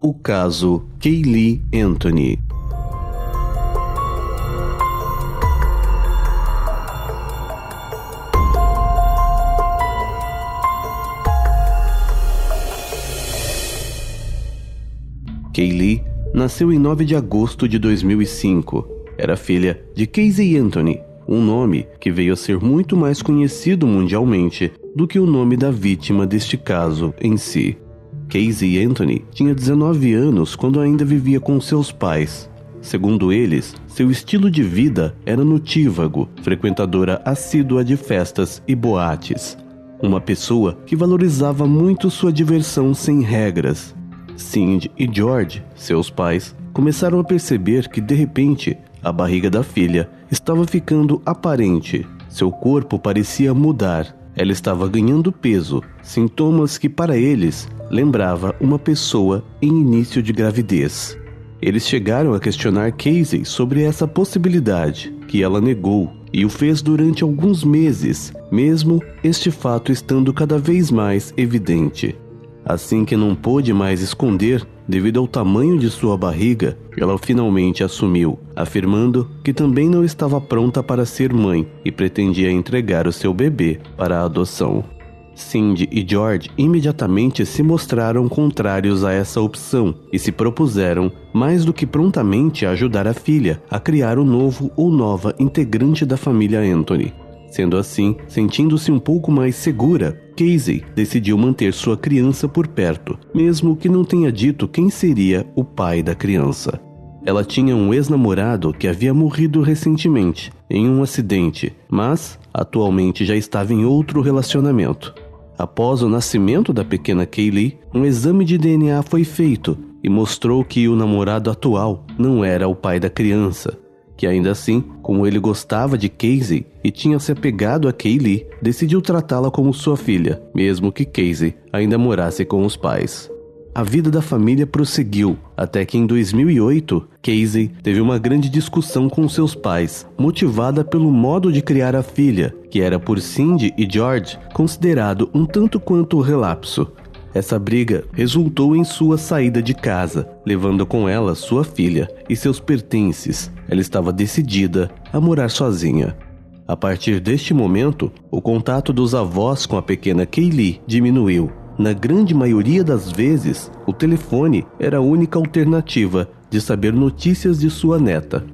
O caso Kaylee Anthony. Kaylee nasceu em 9 de agosto de 2005. Era filha de Casey Anthony, um nome que veio a ser muito mais conhecido mundialmente do que o nome da vítima deste caso em si. Casey Anthony tinha 19 anos quando ainda vivia com seus pais. Segundo eles, seu estilo de vida era notívago, frequentadora assídua de festas e boates. Uma pessoa que valorizava muito sua diversão sem regras. Cindy e George, seus pais, começaram a perceber que de repente a barriga da filha estava ficando aparente. Seu corpo parecia mudar. Ela estava ganhando peso, sintomas que para eles lembrava uma pessoa em início de gravidez. Eles chegaram a questionar Casey sobre essa possibilidade, que ela negou e o fez durante alguns meses, mesmo este fato estando cada vez mais evidente. Assim que não pôde mais esconder devido ao tamanho de sua barriga, ela finalmente assumiu, afirmando que também não estava pronta para ser mãe e pretendia entregar o seu bebê para a adoção. Cindy e George imediatamente se mostraram contrários a essa opção e se propuseram, mais do que prontamente, a ajudar a filha a criar o novo ou nova integrante da família Anthony. Sendo assim, sentindo-se um pouco mais segura, Casey decidiu manter sua criança por perto, mesmo que não tenha dito quem seria o pai da criança. Ela tinha um ex-namorado que havia morrido recentemente em um acidente, mas atualmente já estava em outro relacionamento. Após o nascimento da pequena Kaylee, um exame de DNA foi feito e mostrou que o namorado atual não era o pai da criança, que ainda assim, como ele gostava de Casey e tinha se apegado a Kaylee, decidiu tratá-la como sua filha, mesmo que Casey ainda morasse com os pais. A vida da família prosseguiu até que em 2008, Casey teve uma grande discussão com seus pais, motivada pelo modo de criar a filha, que era por Cindy e George considerado um tanto quanto relapso. Essa briga resultou em sua saída de casa, levando com ela sua filha e seus pertences. Ela estava decidida a morar sozinha. A partir deste momento, o contato dos avós com a pequena Kaylee diminuiu. Na grande maioria das vezes, o telefone era a única alternativa de saber notícias de sua neta.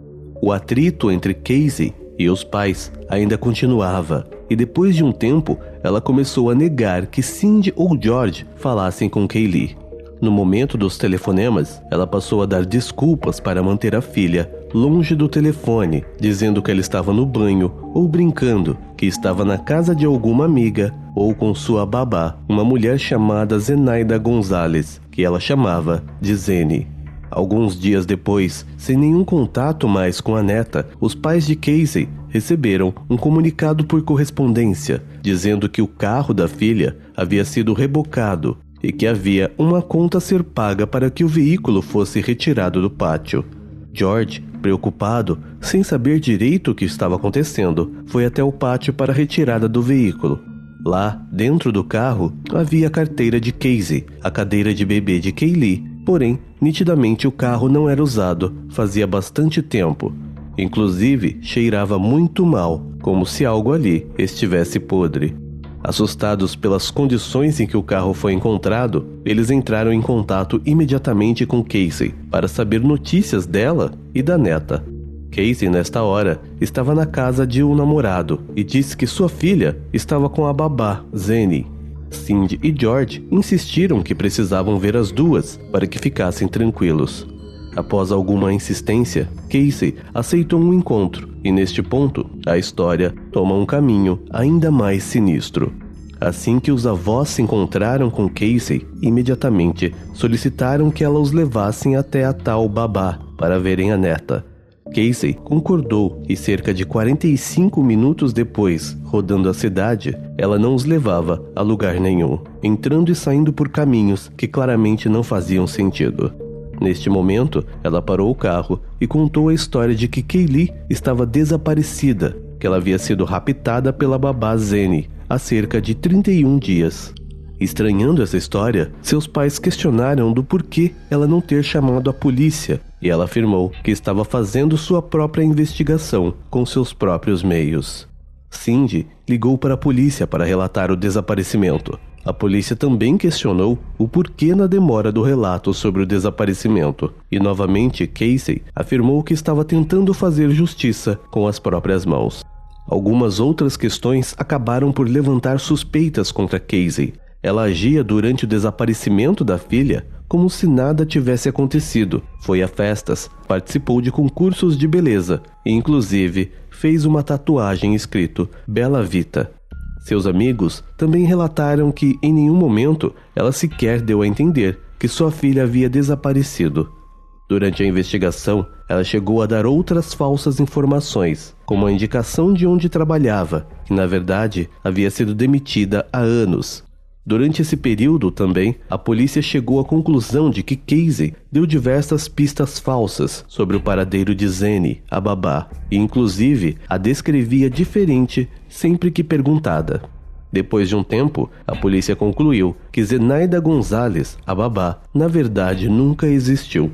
O atrito entre Casey e os pais ainda continuava, e depois de um tempo, ela começou a negar que Cindy ou George falassem com Kaylee. No momento dos telefonemas, ela passou a dar desculpas para manter a filha longe do telefone, dizendo que ela estava no banho ou brincando, que estava na casa de alguma amiga ou com sua babá, uma mulher chamada Zenaida Gonzalez, que ela chamava de Zene. Alguns dias depois, sem nenhum contato mais com a neta, os pais de Casey receberam um comunicado por correspondência dizendo que o carro da filha havia sido rebocado e que havia uma conta a ser paga para que o veículo fosse retirado do pátio. George, preocupado, sem saber direito o que estava acontecendo, foi até o pátio para a retirada do veículo. Lá, dentro do carro, havia a carteira de Casey, a cadeira de bebê de Kaylee Porém, nitidamente o carro não era usado, fazia bastante tempo. Inclusive, cheirava muito mal, como se algo ali estivesse podre. Assustados pelas condições em que o carro foi encontrado, eles entraram em contato imediatamente com Casey para saber notícias dela e da neta. Casey, nesta hora, estava na casa de um namorado e disse que sua filha estava com a babá, Zenny, Cindy e George insistiram que precisavam ver as duas para que ficassem tranquilos. Após alguma insistência, Casey aceitou um encontro e neste ponto a história toma um caminho ainda mais sinistro. Assim que os avós se encontraram com Casey, imediatamente solicitaram que ela os levassem até a tal babá para verem a neta. Casey concordou e cerca de 45 minutos depois, rodando a cidade, ela não os levava a lugar nenhum, entrando e saindo por caminhos que claramente não faziam sentido. Neste momento, ela parou o carro e contou a história de que Kaylee estava desaparecida, que ela havia sido raptada pela babá Zene há cerca de 31 dias. Estranhando essa história, seus pais questionaram do porquê ela não ter chamado a polícia e ela afirmou que estava fazendo sua própria investigação com seus próprios meios. Cindy ligou para a polícia para relatar o desaparecimento. A polícia também questionou o porquê na demora do relato sobre o desaparecimento, e novamente Casey afirmou que estava tentando fazer justiça com as próprias mãos. Algumas outras questões acabaram por levantar suspeitas contra Casey. Ela agia durante o desaparecimento da filha como se nada tivesse acontecido. Foi a festas, participou de concursos de beleza e, inclusive, fez uma tatuagem escrito Bela Vita. Seus amigos também relataram que em nenhum momento ela sequer deu a entender que sua filha havia desaparecido. Durante a investigação, ela chegou a dar outras falsas informações, como a indicação de onde trabalhava, que na verdade havia sido demitida há anos. Durante esse período também, a polícia chegou à conclusão de que Casey deu diversas pistas falsas sobre o paradeiro de Zene, a babá, e inclusive a descrevia diferente sempre que perguntada. Depois de um tempo, a polícia concluiu que Zenaida Gonzalez, a babá, na verdade nunca existiu.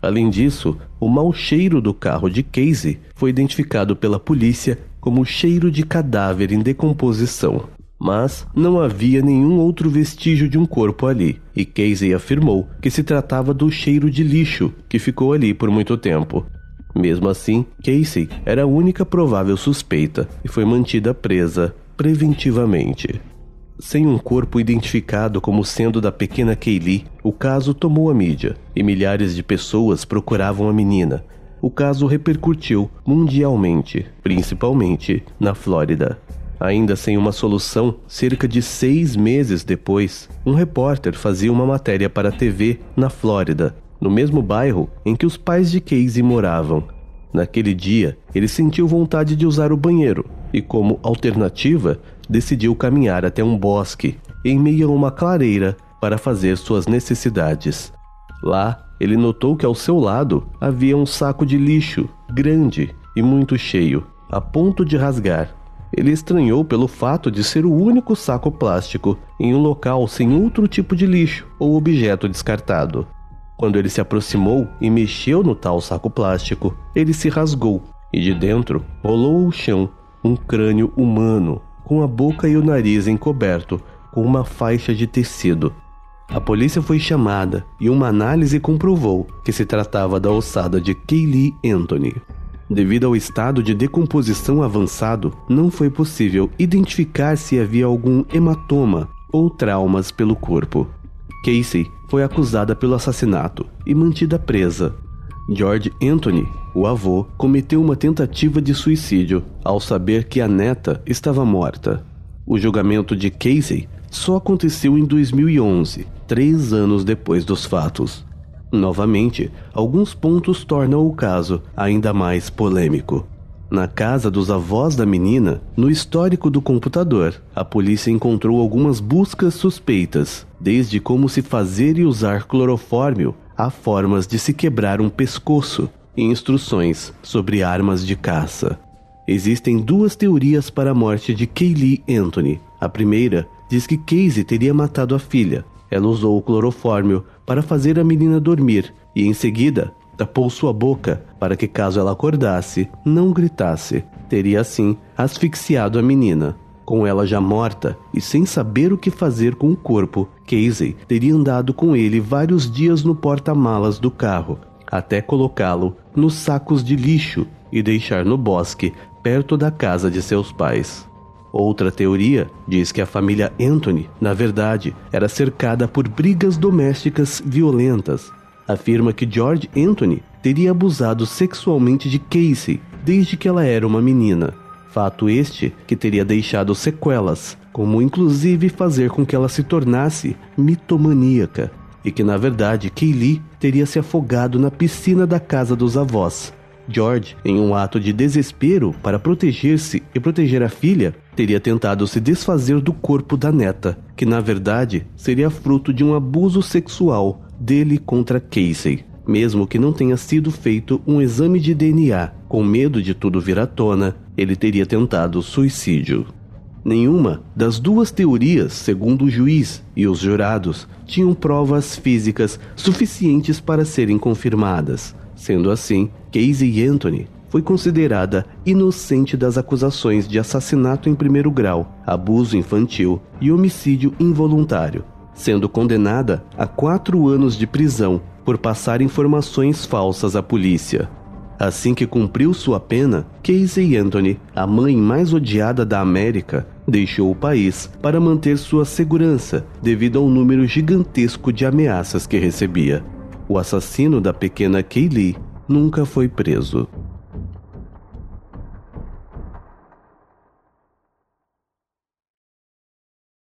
Além disso, o mau cheiro do carro de Casey foi identificado pela polícia como cheiro de cadáver em decomposição mas não havia nenhum outro vestígio de um corpo ali, e Casey afirmou que se tratava do cheiro de lixo que ficou ali por muito tempo. Mesmo assim, Casey era a única provável suspeita e foi mantida presa preventivamente. Sem um corpo identificado como sendo da pequena Kaylee, o caso tomou a mídia e milhares de pessoas procuravam a menina. O caso repercutiu mundialmente, principalmente na Flórida. Ainda sem uma solução, cerca de seis meses depois, um repórter fazia uma matéria para a TV na Flórida, no mesmo bairro em que os pais de Casey moravam. Naquele dia, ele sentiu vontade de usar o banheiro e, como alternativa, decidiu caminhar até um bosque, em meio a uma clareira, para fazer suas necessidades. Lá, ele notou que ao seu lado havia um saco de lixo, grande e muito cheio, a ponto de rasgar. Ele estranhou pelo fato de ser o único saco plástico em um local sem outro tipo de lixo ou objeto descartado. Quando ele se aproximou e mexeu no tal saco plástico, ele se rasgou e de dentro rolou ao chão um crânio humano, com a boca e o nariz encoberto com uma faixa de tecido. A polícia foi chamada e uma análise comprovou que se tratava da ossada de Kaylee Anthony. Devido ao estado de decomposição avançado, não foi possível identificar se havia algum hematoma ou traumas pelo corpo. Casey foi acusada pelo assassinato e mantida presa. George Anthony, o avô, cometeu uma tentativa de suicídio ao saber que a neta estava morta. O julgamento de Casey só aconteceu em 2011, três anos depois dos fatos. Novamente, alguns pontos tornam o caso ainda mais polêmico. Na casa dos avós da menina, no histórico do computador, a polícia encontrou algumas buscas suspeitas, desde como se fazer e usar clorofórmio a formas de se quebrar um pescoço e instruções sobre armas de caça. Existem duas teorias para a morte de Kaylee Anthony. A primeira diz que Casey teria matado a filha. Ela usou o clorofórmio para fazer a menina dormir e em seguida tapou sua boca para que, caso ela acordasse, não gritasse. Teria assim asfixiado a menina. Com ela já morta e sem saber o que fazer com o corpo, Casey teria andado com ele vários dias no porta-malas do carro, até colocá-lo nos sacos de lixo e deixar no bosque perto da casa de seus pais. Outra teoria diz que a família Anthony, na verdade, era cercada por brigas domésticas violentas. Afirma que George Anthony teria abusado sexualmente de Casey desde que ela era uma menina. Fato este que teria deixado sequelas, como inclusive fazer com que ela se tornasse mitomaníaca, e que na verdade Kaylee teria se afogado na piscina da casa dos avós, George, em um ato de desespero para proteger-se e proteger a filha, teria tentado se desfazer do corpo da neta, que na verdade seria fruto de um abuso sexual dele contra Casey. Mesmo que não tenha sido feito um exame de DNA, com medo de tudo vir à tona, ele teria tentado suicídio. Nenhuma das duas teorias, segundo o juiz e os jurados, tinham provas físicas suficientes para serem confirmadas. Sendo assim, Casey Anthony foi considerada inocente das acusações de assassinato em primeiro grau, abuso infantil e homicídio involuntário, sendo condenada a quatro anos de prisão por passar informações falsas à polícia. Assim que cumpriu sua pena, Casey Anthony, a mãe mais odiada da América, deixou o país para manter sua segurança devido ao número gigantesco de ameaças que recebia. O assassino da pequena Kaylee nunca foi preso.